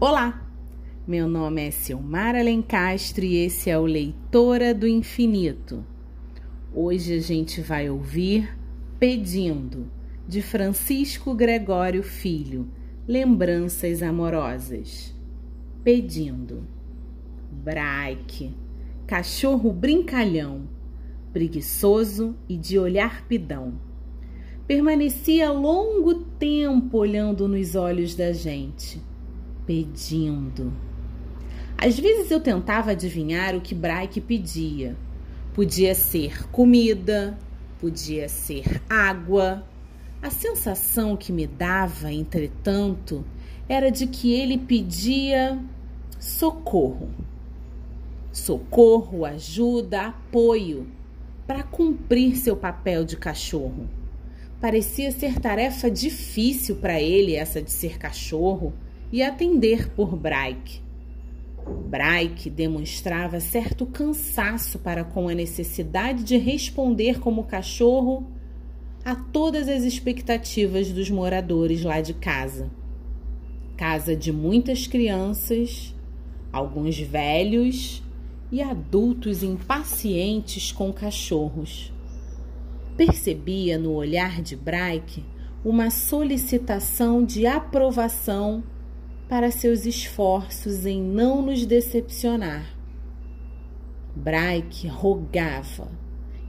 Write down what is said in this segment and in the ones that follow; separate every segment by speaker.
Speaker 1: Olá, meu nome é Silmara Lencastre e esse é o Leitora do Infinito. Hoje a gente vai ouvir Pedindo, de Francisco Gregório Filho, Lembranças Amorosas. Pedindo. Braque, cachorro brincalhão, preguiçoso e de olhar pidão. Permanecia longo tempo olhando nos olhos da gente pedindo. Às vezes eu tentava adivinhar o que Braike pedia. Podia ser comida, podia ser água. A sensação que me dava, entretanto, era de que ele pedia socorro. Socorro, ajuda, apoio para cumprir seu papel de cachorro. Parecia ser tarefa difícil para ele essa de ser cachorro e atender por Braik. Braik demonstrava certo cansaço para com a necessidade de responder como cachorro a todas as expectativas dos moradores lá de casa. Casa de muitas crianças, alguns velhos e adultos impacientes com cachorros. Percebia no olhar de Braik uma solicitação de aprovação para seus esforços em não nos decepcionar. Braik rogava,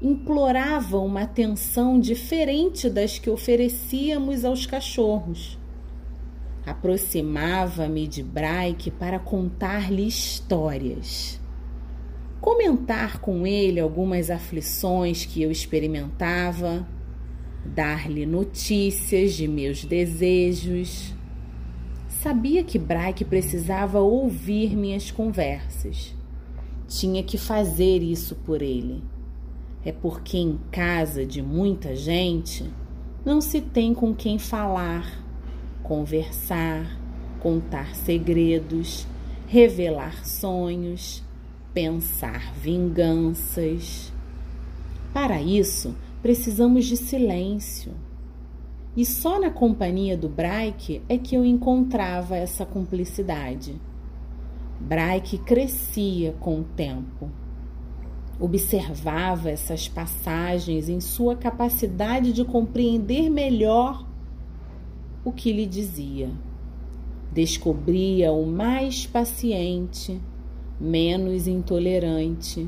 Speaker 1: implorava uma atenção diferente das que oferecíamos aos cachorros. Aproximava-me de Braik para contar-lhe histórias. Comentar com ele algumas aflições que eu experimentava, dar-lhe notícias de meus desejos Sabia que Braque precisava ouvir minhas conversas. Tinha que fazer isso por ele. É porque em casa de muita gente não se tem com quem falar, conversar, contar segredos, revelar sonhos, pensar vinganças. Para isso, precisamos de silêncio e só na companhia do Braike é que eu encontrava essa cumplicidade. Braike crescia com o tempo. Observava essas passagens em sua capacidade de compreender melhor o que lhe dizia. Descobria o mais paciente, menos intolerante.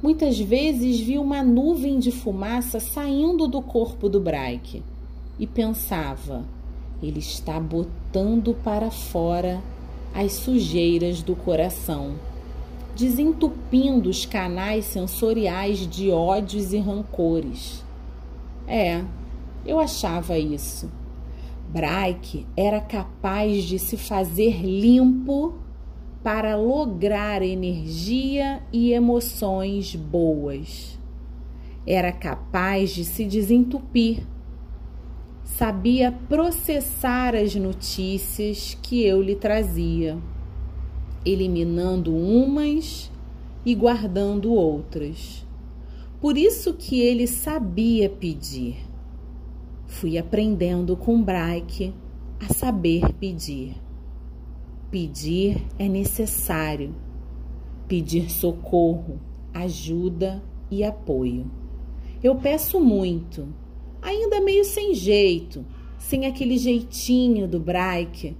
Speaker 1: Muitas vezes vi uma nuvem de fumaça saindo do corpo do Braike e pensava: ele está botando para fora as sujeiras do coração, desentupindo os canais sensoriais de ódios e rancores. É, eu achava isso. Braike era capaz de se fazer limpo para lograr energia e emoções boas. Era capaz de se desentupir sabia processar as notícias que eu lhe trazia, eliminando umas e guardando outras. Por isso que ele sabia pedir. Fui aprendendo com Braque a saber pedir. Pedir é necessário. Pedir socorro, ajuda e apoio. Eu peço muito, ainda meio sem jeito, sem aquele jeitinho do Braike,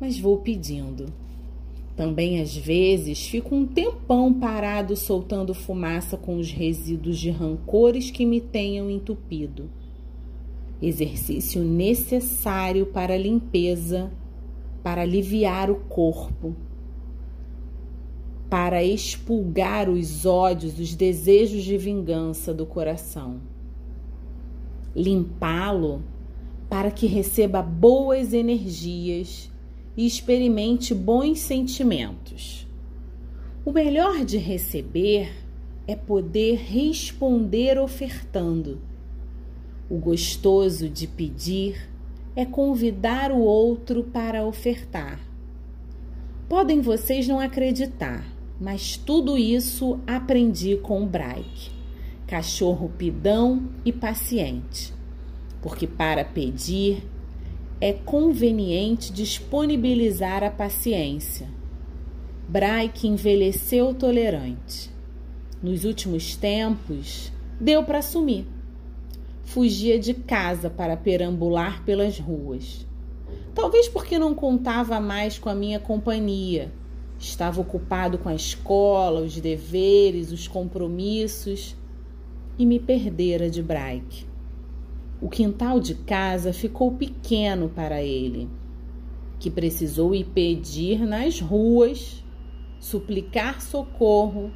Speaker 1: mas vou pedindo. Também às vezes fico um tempão parado soltando fumaça com os resíduos de rancores que me tenham entupido. Exercício necessário para a limpeza, para aliviar o corpo, para expulgar os ódios, os desejos de vingança do coração limpá-lo para que receba boas energias e experimente bons sentimentos. O melhor de receber é poder responder ofertando. O gostoso de pedir é convidar o outro para ofertar. Podem vocês não acreditar, mas tudo isso aprendi com o Braik cachorro pidão e paciente, porque para pedir é conveniente disponibilizar a paciência. Braike envelheceu tolerante. Nos últimos tempos, deu para assumir. Fugia de casa para perambular pelas ruas. Talvez porque não contava mais com a minha companhia. Estava ocupado com a escola, os deveres, os compromissos e me perdera de Braike. O quintal de casa ficou pequeno para ele, que precisou ir pedir nas ruas, suplicar socorro,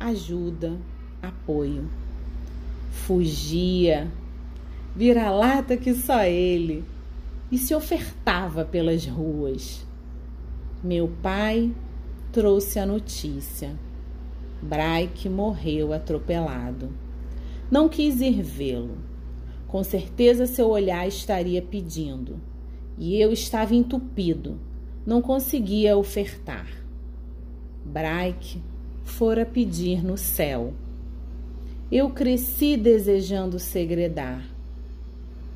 Speaker 1: ajuda, apoio. Fugia, vira-lata que só ele, e se ofertava pelas ruas. Meu pai trouxe a notícia. Braike morreu atropelado. Não quis ir vê-lo com certeza seu olhar estaria pedindo, e eu estava entupido, não conseguia ofertar. Braike fora pedir no céu. Eu cresci desejando segredar.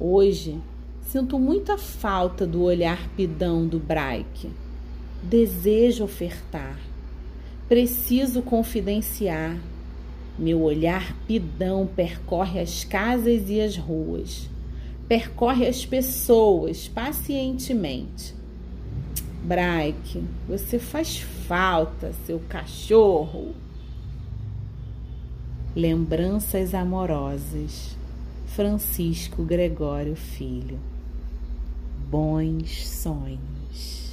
Speaker 1: Hoje sinto muita falta do olhar pidão do Braike. Desejo ofertar. Preciso confidenciar meu olhar pidão percorre as casas e as ruas, percorre as pessoas pacientemente. Braike, você faz falta, seu cachorro. Lembranças amorosas. Francisco Gregório Filho. Bons sonhos.